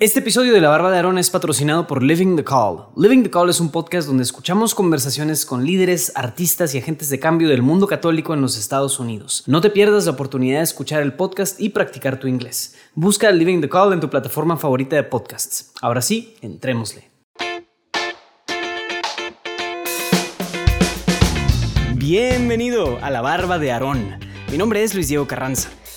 Este episodio de La Barba de Aarón es patrocinado por Living the Call. Living the Call es un podcast donde escuchamos conversaciones con líderes, artistas y agentes de cambio del mundo católico en los Estados Unidos. No te pierdas la oportunidad de escuchar el podcast y practicar tu inglés. Busca Living the Call en tu plataforma favorita de podcasts. Ahora sí, entrémosle. Bienvenido a La Barba de Aarón. Mi nombre es Luis Diego Carranza.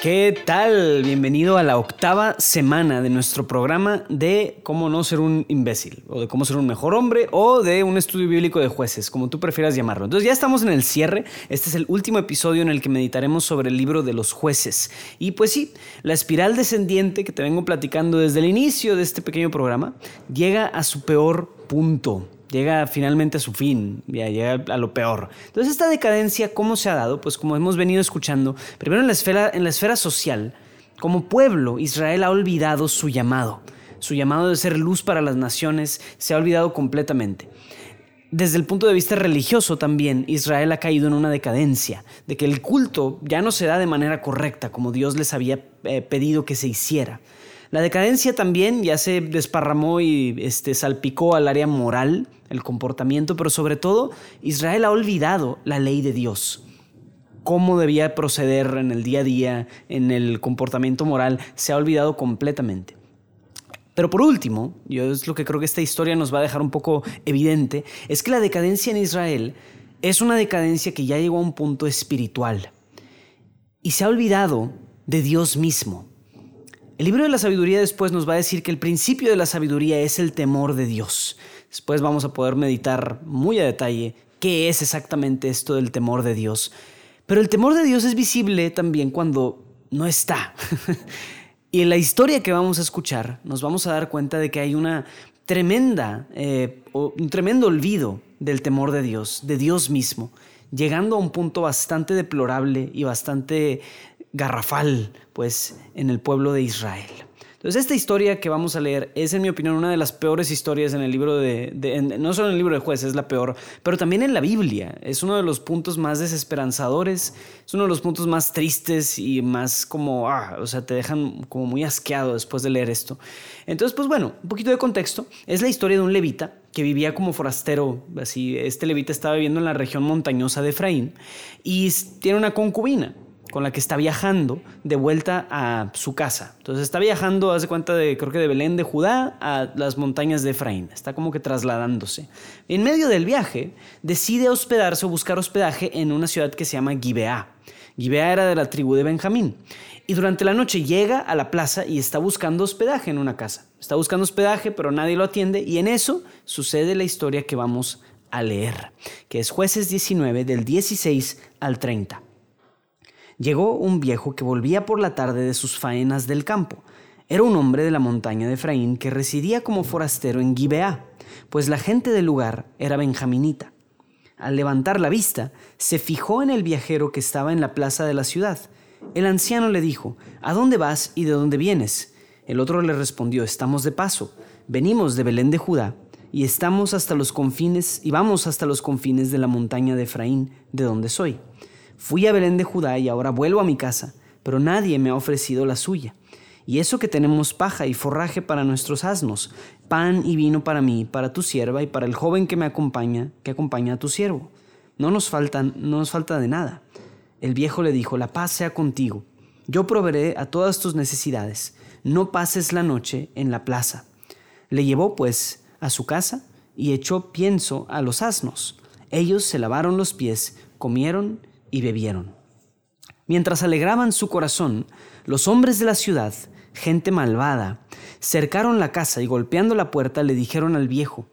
¿Qué tal? Bienvenido a la octava semana de nuestro programa de cómo no ser un imbécil, o de cómo ser un mejor hombre, o de un estudio bíblico de jueces, como tú prefieras llamarlo. Entonces ya estamos en el cierre. Este es el último episodio en el que meditaremos sobre el libro de los jueces. Y pues sí, la espiral descendiente que te vengo platicando desde el inicio de este pequeño programa llega a su peor punto llega finalmente a su fin, ya llega a lo peor. Entonces esta decadencia, ¿cómo se ha dado? Pues como hemos venido escuchando, primero en la esfera, en la esfera social, como pueblo, Israel ha olvidado su llamado. Su llamado de ser luz para las naciones se ha olvidado completamente. Desde el punto de vista religioso también, Israel ha caído en una decadencia, de que el culto ya no se da de manera correcta como Dios les había eh, pedido que se hiciera. La decadencia también ya se desparramó y este, salpicó al área moral, el comportamiento, pero sobre todo Israel ha olvidado la ley de Dios. Cómo debía proceder en el día a día, en el comportamiento moral, se ha olvidado completamente. Pero por último, yo es lo que creo que esta historia nos va a dejar un poco evidente, es que la decadencia en Israel es una decadencia que ya llegó a un punto espiritual y se ha olvidado de Dios mismo. El libro de la sabiduría después nos va a decir que el principio de la sabiduría es el temor de Dios. Después vamos a poder meditar muy a detalle qué es exactamente esto del temor de Dios. Pero el temor de Dios es visible también cuando no está. y en la historia que vamos a escuchar nos vamos a dar cuenta de que hay una tremenda, eh, un tremendo olvido del temor de Dios, de Dios mismo, llegando a un punto bastante deplorable y bastante garrafal, pues, en el pueblo de Israel. Entonces, esta historia que vamos a leer es, en mi opinión, una de las peores historias en el libro de, no solo en el libro de jueces, es la peor, pero también en la Biblia. Es uno de los puntos más desesperanzadores, es uno de los puntos más tristes y más como, ah, o sea, te dejan como muy asqueado después de leer esto. Entonces, pues bueno, un poquito de contexto. Es la historia de un levita que vivía como forastero, así, este levita estaba viviendo en la región montañosa de Efraín y tiene una concubina con la que está viajando de vuelta a su casa. Entonces está viajando, hace cuenta de, creo que de Belén de Judá a las montañas de Efraín. Está como que trasladándose. En medio del viaje, decide hospedarse o buscar hospedaje en una ciudad que se llama Gibeá. Gibeá era de la tribu de Benjamín. Y durante la noche llega a la plaza y está buscando hospedaje en una casa. Está buscando hospedaje, pero nadie lo atiende. Y en eso sucede la historia que vamos a leer, que es jueces 19 del 16 al 30. Llegó un viejo que volvía por la tarde de sus faenas del campo. Era un hombre de la montaña de Efraín que residía como forastero en Gibeá, pues la gente del lugar era benjaminita. Al levantar la vista, se fijó en el viajero que estaba en la plaza de la ciudad. El anciano le dijo, ¿A dónde vas y de dónde vienes? El otro le respondió, Estamos de paso, venimos de Belén de Judá, y estamos hasta los confines, y vamos hasta los confines de la montaña de Efraín, de donde soy. Fui a Belén de Judá y ahora vuelvo a mi casa, pero nadie me ha ofrecido la suya. Y eso que tenemos paja y forraje para nuestros asnos, pan y vino para mí, para tu sierva y para el joven que me acompaña, que acompaña a tu siervo. No nos falta, no nos falta de nada. El viejo le dijo, la paz sea contigo. Yo proveeré a todas tus necesidades. No pases la noche en la plaza. Le llevó, pues, a su casa y echó pienso a los asnos. Ellos se lavaron los pies, comieron y bebieron. Mientras alegraban su corazón, los hombres de la ciudad, gente malvada, cercaron la casa y golpeando la puerta le dijeron al viejo,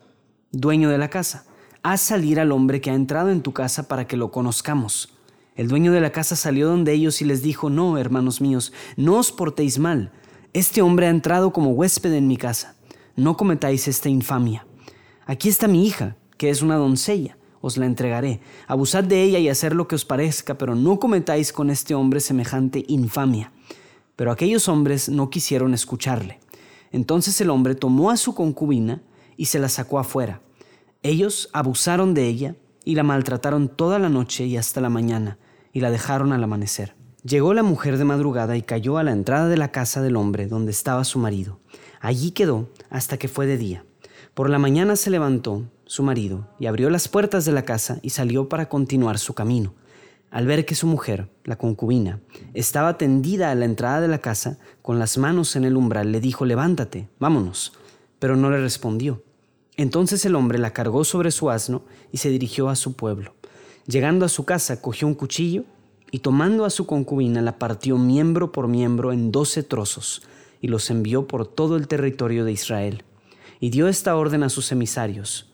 dueño de la casa, haz salir al hombre que ha entrado en tu casa para que lo conozcamos. El dueño de la casa salió donde ellos y les dijo, no, hermanos míos, no os portéis mal. Este hombre ha entrado como huésped en mi casa. No cometáis esta infamia. Aquí está mi hija, que es una doncella os la entregaré. Abusad de ella y hacer lo que os parezca, pero no cometáis con este hombre semejante infamia. Pero aquellos hombres no quisieron escucharle. Entonces el hombre tomó a su concubina y se la sacó afuera. Ellos abusaron de ella y la maltrataron toda la noche y hasta la mañana, y la dejaron al amanecer. Llegó la mujer de madrugada y cayó a la entrada de la casa del hombre donde estaba su marido. Allí quedó hasta que fue de día. Por la mañana se levantó su marido y abrió las puertas de la casa y salió para continuar su camino. Al ver que su mujer, la concubina, estaba tendida a la entrada de la casa, con las manos en el umbral, le dijo, levántate, vámonos. Pero no le respondió. Entonces el hombre la cargó sobre su asno y se dirigió a su pueblo. Llegando a su casa, cogió un cuchillo y tomando a su concubina la partió miembro por miembro en doce trozos y los envió por todo el territorio de Israel. Y dio esta orden a sus emisarios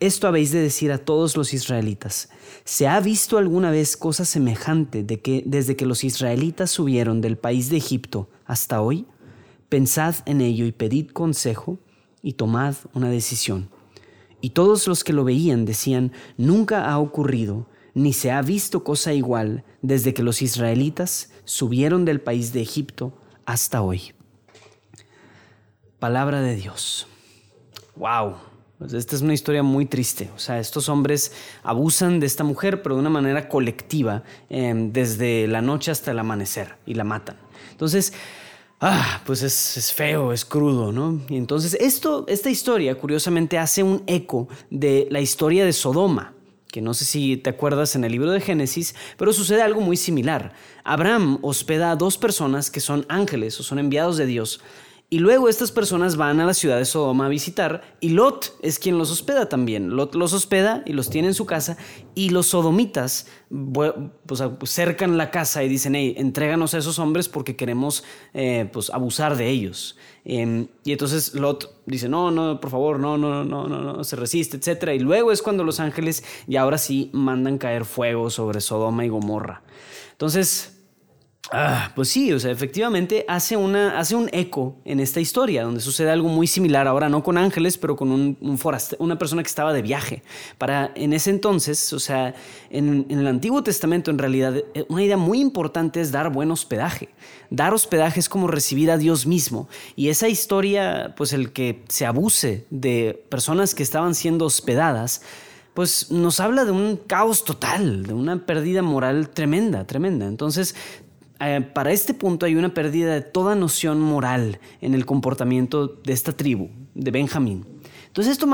esto habéis de decir a todos los israelitas. ¿Se ha visto alguna vez cosa semejante de que desde que los israelitas subieron del país de Egipto hasta hoy? Pensad en ello y pedid consejo y tomad una decisión. Y todos los que lo veían decían, nunca ha ocurrido, ni se ha visto cosa igual desde que los israelitas subieron del país de Egipto hasta hoy. Palabra de Dios. ¡Wow! Esta es una historia muy triste. O sea, estos hombres abusan de esta mujer, pero de una manera colectiva, em, desde la noche hasta el amanecer, y la matan. Entonces, ah, pues es, feo, es crudo, ¿no? Y entonces, esto, esta historia, curiosamente, hace un eco de la historia de Sodoma que no sé si te acuerdas en el libro de Génesis, pero sucede algo muy similar. Abraham hospeda a dos personas que son ángeles o son enviados de Dios y luego estas personas van a la ciudad de Sodoma a visitar y Lot es quien los hospeda también. Lot los hospeda y los tiene en su casa y los sodomitas pues, cercan la casa y dicen, hey, entréganos a esos hombres porque queremos eh, pues, abusar de ellos. Em, y entonces Lot dice, no, no, por favor, no, no, no, no, no, se resiste, etc. Y luego es cuando los ángeles y ahora sí mandan caer fuego sobre Sodoma y Gomorra. Entonces Ah, pues sí, o sea, efectivamente hace, una, hace un eco en esta historia, donde sucede algo muy similar, ahora no con ángeles, pero con un, una persona que estaba de viaje. Para en ese entonces, o sea, en, en, el Antiguo Testamento en realidad, eh, una idea muy importante es dar buen hospedaje. Dar hospedaje es como recibir a Dios mismo. Y esa historia, pues el que se abuse de personas que estaban siendo hospedadas, pues nos habla de un caos total, de una pérdida moral tremenda, tremenda. Entonces, eh, para este punto hay una pérdida de toda noción moral en el comportamiento de esta tribu, de Benjamín. Entonces esto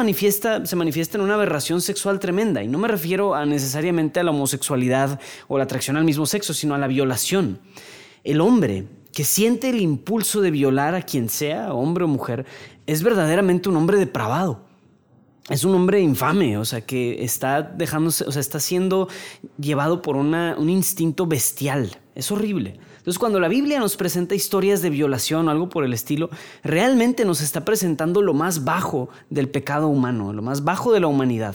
se manifiesta en una aberración sexual tremenda, y no me refiero a necesariamente a la homosexualidad o la atracción al mismo sexo, sino a la violación. El hombre que siente el impulso de violar a quien sea, hombre o mujer, es verdaderamente un hombre depravado es un hombre infame, o sea, que está dejándose, o sea, está siendo llevado por un instinto bestial. Es horrible. Entonces, cuando la Biblia nos presenta historias de violación o algo por el estilo, realmente nos está presentando lo más bajo del pecado humano, lo más bajo de la humanidad.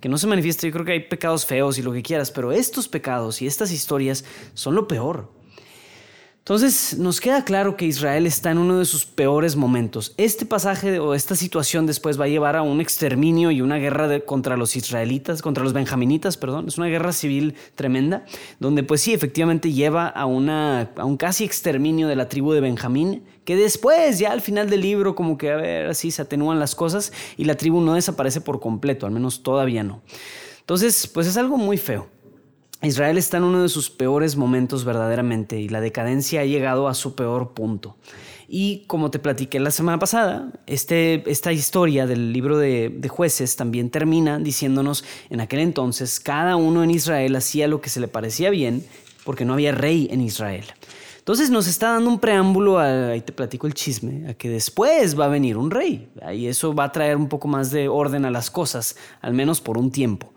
Que no se manifiesta, yo creo que hay pecados feos y lo que quieras, pero estos pecados y estas historias son lo peor. Entonces nos queda claro que Israel está en uno de sus peores momentos. Este pasaje o esta situación después va a llevar a un exterminio y una guerra contra los israelitas, contra los benjaminitas, perdón. Es una guerra civil tremenda, donde pues sí, efectivamente lleva a, una, un casi exterminio de la tribu de Benjamín, que después ya al final del libro como que a ver, así se atenúan las cosas y la tribu no desaparece por completo, al menos todavía no. Entonces, pues es algo muy feo. Israel está en uno de sus peores momentos verdaderamente y la decadencia ha llegado a su peor punto. Y como te platiqué la semana pasada, este, esta historia del libro de, jueces también termina diciéndonos, en aquel entonces cada uno en Israel hacía lo que se le parecía bien porque no había rey en Israel. Entonces nos está dando un preámbulo, ahí te platico el chisme, a que después va a venir un rey. Y eso va a traer un poco más de orden a las cosas, al menos por un tiempo.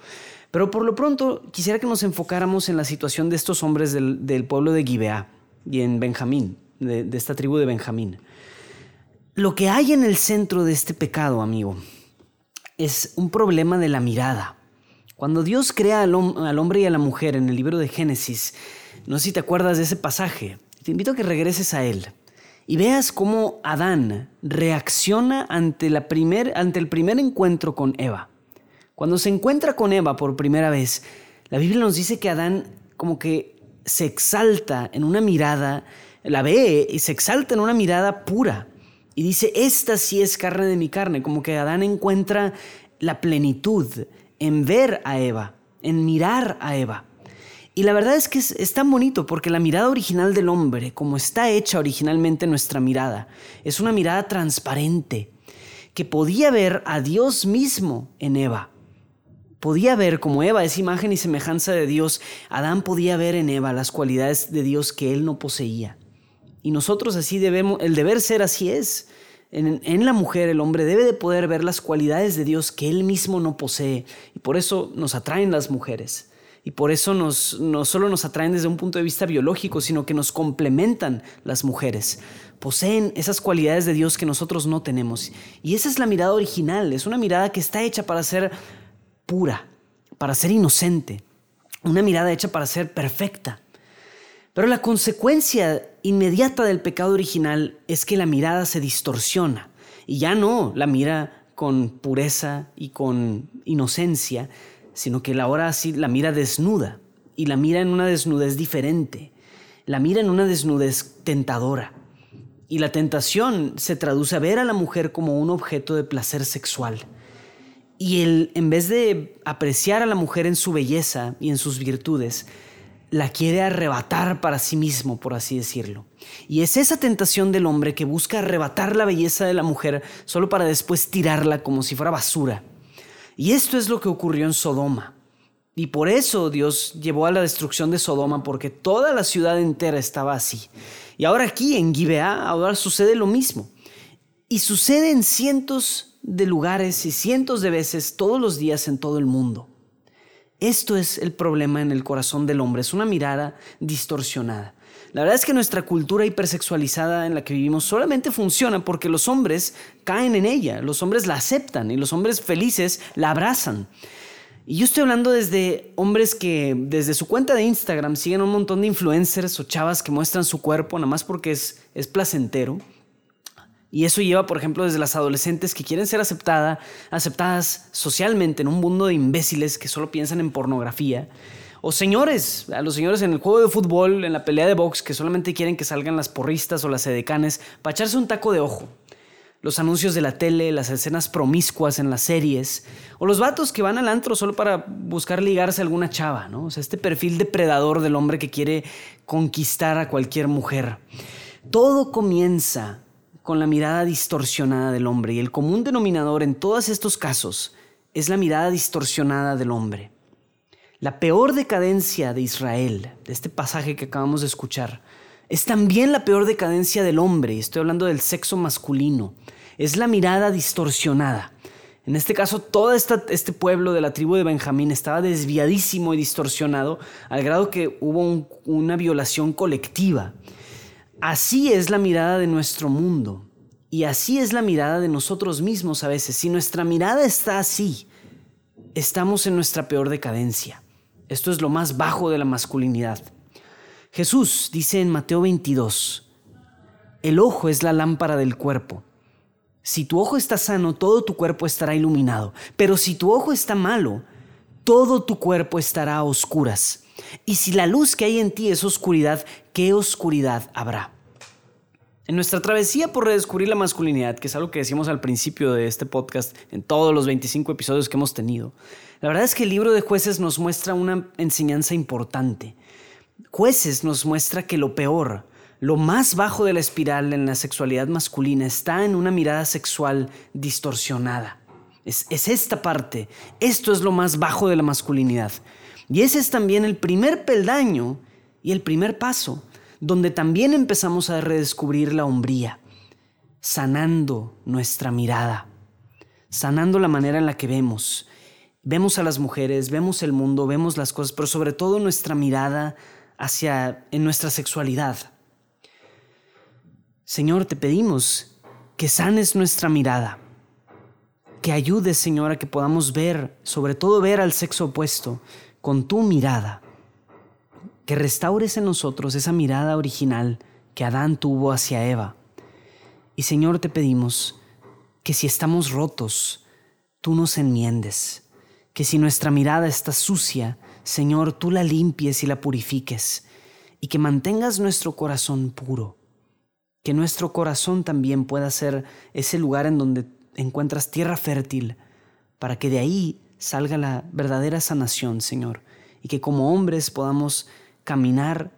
Pero por lo pronto quisiera que nos enfocáramos en la situación de estos hombres del, pueblo de Gibeá y en Benjamín, de, esta tribu de Benjamín. Lo que hay en el centro de este pecado, amigo, es un problema de la mirada. Cuando Dios crea al, hombre y a la mujer en el libro de Génesis, no sé si te acuerdas de ese pasaje, te invito a que regreses a él y veas cómo Adán reacciona ante el primer encuentro con Eva. Cuando se encuentra con Eva por primera vez, la Biblia nos dice que Adán como que se exalta en una mirada, la ve y se exalta en una mirada pura. Y dice, esta sí es carne de mi carne, como que Adán encuentra la plenitud en ver a Eva, en mirar a Eva. Y la verdad es que es, tan bonito porque la mirada original del hombre, como está hecha originalmente nuestra mirada, es una mirada transparente, que podía ver a Dios mismo en Eva. Podía ver como Eva es imagen y semejanza de Dios, Adán podía ver en Eva las cualidades de Dios que él no poseía. Y nosotros así debemos, el deber ser así es. En, la mujer el hombre debe de poder ver las cualidades de Dios que él mismo no posee. Y por eso nos atraen las mujeres. Y por eso no solo nos atraen desde un punto de vista biológico, sino que nos complementan las mujeres. Poseen esas cualidades de Dios que nosotros no tenemos. Y esa es la mirada original. Es una mirada que está hecha para ser pura, para ser inocente. Una mirada hecha para ser perfecta. Pero la consecuencia inmediata del pecado original es que la mirada se distorsiona y ya no la mira con pureza y con inocencia, sino que ahora sí la mira desnuda y la mira en una desnudez diferente, la mira en una desnudez tentadora. Y la tentación se traduce a ver a la mujer como un objeto de placer sexual. Y él, en vez de apreciar a la mujer en su belleza y en sus virtudes, la quiere arrebatar para sí mismo, por así decirlo. Y es esa tentación del hombre que busca arrebatar la belleza de la mujer solo para después tirarla como si fuera basura. Y esto es lo que ocurrió en Sodoma. Y por eso Dios llevó a la destrucción de Sodoma, porque toda la ciudad entera estaba así. Y ahora aquí en Gibeá, ahora sucede lo mismo. Y sucede en cientos de lugares y cientos de veces todos los días en todo el mundo. Esto es el problema en el corazón del hombre, es una mirada distorsionada. La verdad es que nuestra cultura hipersexualizada en la que vivimos solamente funciona porque los hombres caen en ella, los hombres la aceptan y los hombres felices la abrazan. Y yo estoy hablando desde hombres que desde su cuenta de Instagram siguen un montón de influencers o chavas que muestran su cuerpo nada más porque es, es placentero y eso lleva, por ejemplo, desde las adolescentes que quieren ser aceptada, aceptadas socialmente en un mundo de imbéciles que solo piensan en pornografía. O señores, a los señores en el juego de fútbol, en la pelea de box, que solamente quieren que salgan las porristas o las edecanes para echarse un taco de ojo. Los anuncios de la tele, las escenas promiscuas en las series, o los vatos que van al antro solo para buscar ligarse a alguna chava, ¿no? O sea, este perfil depredador del hombre que quiere conquistar a cualquier mujer. Todo comienza con la mirada distorsionada del hombre y el común denominador en todos estos casos es la mirada distorsionada del hombre. La peor decadencia de Israel, de este pasaje que acabamos de escuchar, es también la peor decadencia del hombre, y estoy hablando del sexo masculino, es la mirada distorsionada. En este caso, todo este pueblo de la tribu de Benjamín estaba desviadísimo y distorsionado al grado que hubo una violación colectiva. Así es la mirada de nuestro mundo y así es la mirada de nosotros mismos a veces. Si nuestra mirada está así, estamos en nuestra peor decadencia. Esto es lo más bajo de la masculinidad. Jesús dice en Mateo 22, el ojo es la lámpara del cuerpo. Si tu ojo está sano, todo tu cuerpo estará iluminado. Pero si tu ojo está malo, todo tu cuerpo estará a oscuras. Y si la luz que hay en ti es oscuridad, ¿qué oscuridad habrá? En nuestra travesía por redescubrir la masculinidad, que es algo que decimos al principio de este podcast, en todos los 25 episodios que hemos tenido, la verdad es que el libro de jueces nos muestra una enseñanza importante. Jueces nos muestra que lo peor, lo más bajo de la espiral en la sexualidad masculina está en una mirada sexual distorsionada. Es, es esta parte, esto es lo más bajo de la masculinidad. Y ese es también el primer peldaño y el primer paso donde también empezamos a redescubrir la hombría, sanando nuestra mirada, sanando la manera en la que vemos. Vemos a las mujeres, vemos el mundo, vemos las cosas, pero sobre todo nuestra mirada hacia en nuestra sexualidad. Señor, te pedimos que sanes nuestra mirada, que ayudes, Señor, a que podamos ver, sobre todo ver al sexo opuesto, con tu mirada. Que restaures en nosotros esa mirada original que Adán tuvo hacia Eva. Y Señor, te pedimos que si estamos rotos, tú nos enmiendes, que si nuestra mirada está sucia, Señor, tú la limpies y la purifiques, y que mantengas nuestro corazón puro, que nuestro corazón también pueda ser ese lugar en donde encuentras tierra fértil, para que de ahí salga la verdadera sanación, Señor, y que como hombres podamos caminar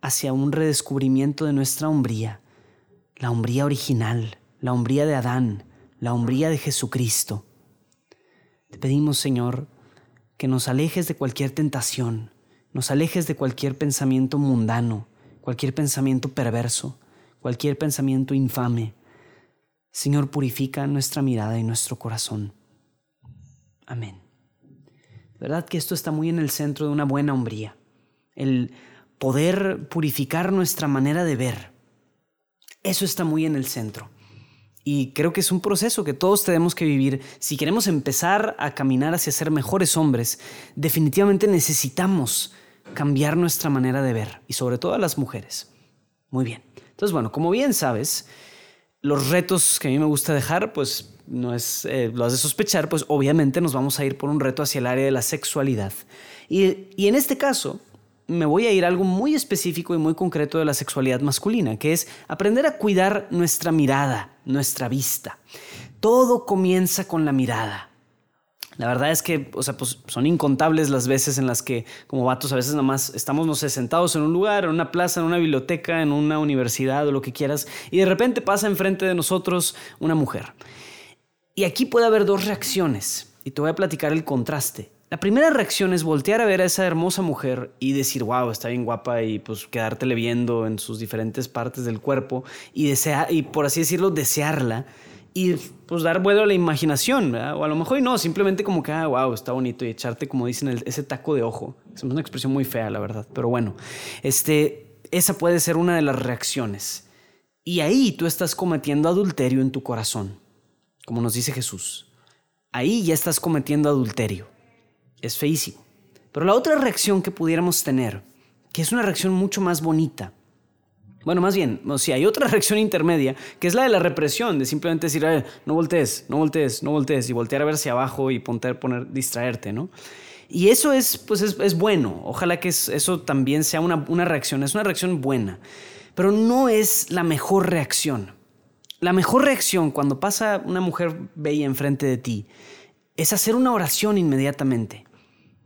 hacia un redescubrimiento de nuestra hombría, la hombría original, la hombría de Adán, la hombría de Jesucristo. Te pedimos, Señor, que nos alejes de cualquier tentación, nos alejes de cualquier pensamiento mundano, cualquier pensamiento perverso, cualquier pensamiento infame. Señor, purifica nuestra mirada y nuestro corazón. Amén. ¿Verdad que esto está muy en el centro de una buena hombría? El poder purificar nuestra manera de ver. Eso está muy en el centro. Y creo que es un proceso que todos tenemos que vivir. Si queremos empezar a caminar hacia ser mejores hombres, definitivamente necesitamos cambiar nuestra manera de ver, y sobre todo a las mujeres. Muy bien. Entonces, bueno, como bien sabes, los retos que a mí me gusta dejar, pues no es, eh, lo de sospechar, pues obviamente nos vamos a ir por un reto hacia el área de la sexualidad. Y, y en este caso, me voy a ir a algo muy específico y muy concreto de la sexualidad masculina, que es aprender a cuidar nuestra mirada, nuestra vista. Todo comienza con la mirada. La verdad es que, o sea, pues son incontables las veces en las que, como vatos, a veces nada más estamos, sentados en un lugar, en una plaza, en una biblioteca, en una universidad o lo que quieras, y de repente pasa enfrente de nosotros una mujer. Y aquí puede haber dos reacciones, y te voy a platicar el contraste. La primera reacción es voltear a ver a esa hermosa mujer y decir, wow, está bien guapa y pues quedártele viendo en sus diferentes partes del cuerpo y, y por así decirlo, desearla y pues dar vuelo a la imaginación, o a lo mejor no, simplemente como que, ah, wow, está bonito y echarte, como dicen, ese taco de ojo. Es una expresión muy fea, la verdad, pero bueno, este, esa puede ser una de las reacciones. Y ahí tú estás cometiendo adulterio en tu corazón, como nos dice Jesús. Ahí ya estás cometiendo adulterio. Es feísimo. Pero la otra reacción que pudiéramos tener, que es una reacción mucho más bonita, bueno, más bien, o sea, hay otra reacción intermedia, que es la de la represión, de simplemente decir, no voltees, no voltees, no voltees, y voltear a ver hacia abajo y poner, poner, distraerte, ¿no? Y eso es, pues es, bueno, ojalá que eso también sea una, una reacción, es una reacción buena, pero no es la mejor reacción. La mejor reacción cuando pasa una mujer bella enfrente de ti es hacer una oración inmediatamente.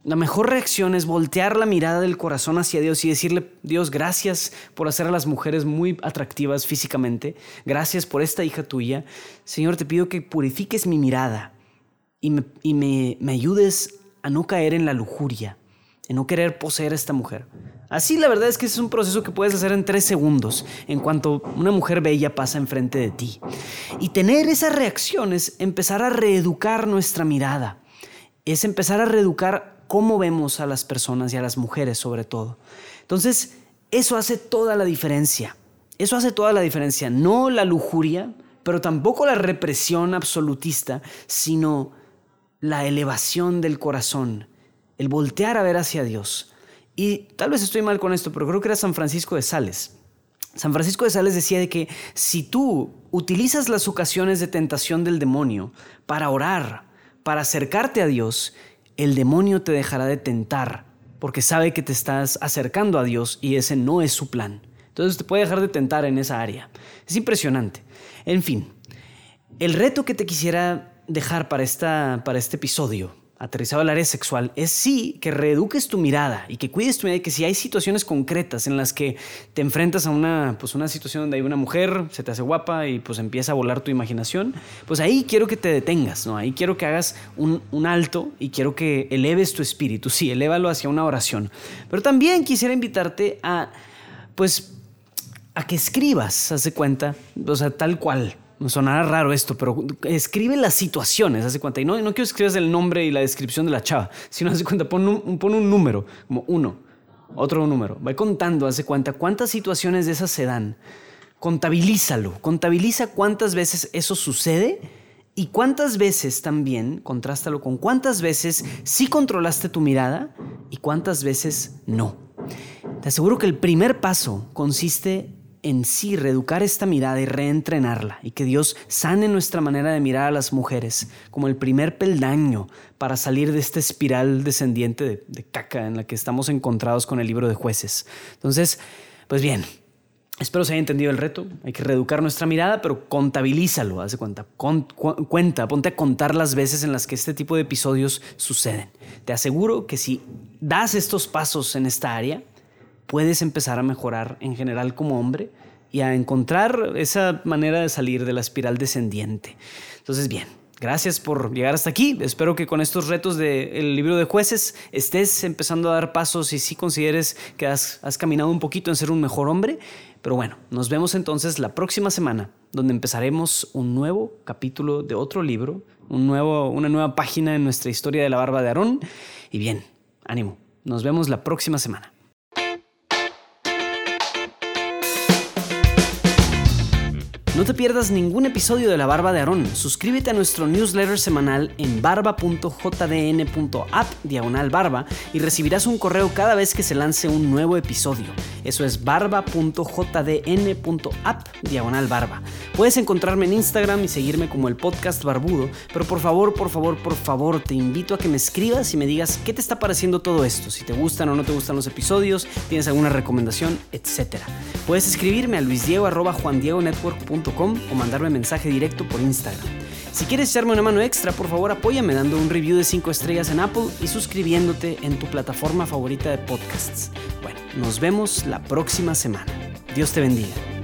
La mejor reacción es voltear la mirada del corazón hacia Dios y decirle, Dios, gracias por hacer a las mujeres muy atractivas físicamente. Gracias por esta hija tuya. Señor, te pido que purifiques mi mirada y me, y me, me ayudes a no caer en la lujuria, en no querer poseer a esta mujer. Así la verdad es que es un proceso que puedes hacer en tres segundos, en cuanto una mujer bella pasa enfrente de ti. Y tener esas reacciones, empezar a reeducar nuestra mirada, es empezar a reeducar cómo vemos a las personas y a las mujeres sobre todo. Entonces, eso hace toda la diferencia. Eso hace toda la diferencia. No la lujuria, pero tampoco la represión absolutista, sino la elevación del corazón, el voltear a ver hacia Dios. Y tal vez estoy mal con esto, pero creo que era San Francisco de Sales. San Francisco de Sales decía de que si tú utilizas las ocasiones de tentación del demonio para orar, para acercarte a Dios, el demonio te dejará de tentar porque sabe que te estás acercando a Dios y ese no es su plan. Entonces te puede dejar de tentar en esa área. Es impresionante. En fin, el reto que te quisiera dejar para, esta, para este episodio aterrizado al área sexual es sí que reeduques tu mirada y que cuides tu mirada y que si hay situaciones concretas en las que te enfrentas a una, pues una situación donde hay una mujer, se te hace guapa y pues empieza a volar tu imaginación, pues ahí quiero que te detengas, ¿no? Ahí quiero que hagas un, un alto y quiero que eleves tu espíritu, sí, elévalo hacia una oración. Pero también quisiera invitarte a, pues, a que escribas, haz de cuenta, o sea, tal cual, sonará raro esto, pero escribe las situaciones, hace cuenta. Y no, no quiero escribas el nombre y la descripción de la chava, sino hace cuenta, pon un, pon un número, como uno, otro número. Va contando, hace cuenta, cuántas situaciones de esas se dan. Contabilízalo, contabiliza cuántas veces eso sucede y cuántas veces también, contrástalo con cuántas veces sí controlaste tu mirada y cuántas veces no. Te aseguro que el primer paso consiste en sí reeducar esta mirada y reentrenarla y que Dios sane nuestra manera de mirar a las mujeres como el primer peldaño para salir de esta espiral descendiente de, caca en la que estamos encontrados con el libro de jueces. Entonces, pues bien, Espero se haya entendido el reto. Hay que reeducar nuestra mirada, pero contabilízalo, haz de cuenta. cuenta, ponte a contar las veces en las que este tipo de episodios suceden. Te aseguro que si das estos pasos en esta área, puedes empezar a mejorar en general como hombre y a encontrar esa manera de salir de la espiral descendiente. Entonces, bien, Gracias por llegar hasta aquí. Espero que con estos retos del libro de jueces estés empezando a dar pasos y si consideres que has, has, caminado un poquito en ser un mejor hombre. Pero bueno, nos vemos entonces la próxima semana, donde empezaremos un nuevo capítulo de otro libro, un nuevo, una nueva página en nuestra historia de la barba de Aarón. Y bien, ánimo. Nos vemos la próxima semana. No te pierdas ningún episodio de La Barba de Aarón. Suscríbete a nuestro newsletter semanal en barba.jdn.app diagonal barba y recibirás un correo cada vez que se lance un nuevo episodio. Eso es barba.jdn.app diagonal barba. Puedes encontrarme en Instagram y seguirme como el podcast barbudo, pero por favor, por favor, por favor, te invito a que me escribas y me digas qué te está pareciendo todo esto, si te gustan o no te gustan los episodios, tienes alguna recomendación, etc. Puedes escribirme a luisdiego.juandiegonetwork.com o mandarme mensaje directo por Instagram. Si quieres echarme una mano extra, por favor apóyame dando un review de 5 estrellas en Apple y suscribiéndote en tu plataforma favorita de podcasts. Bueno, nos vemos la próxima semana. Dios te bendiga.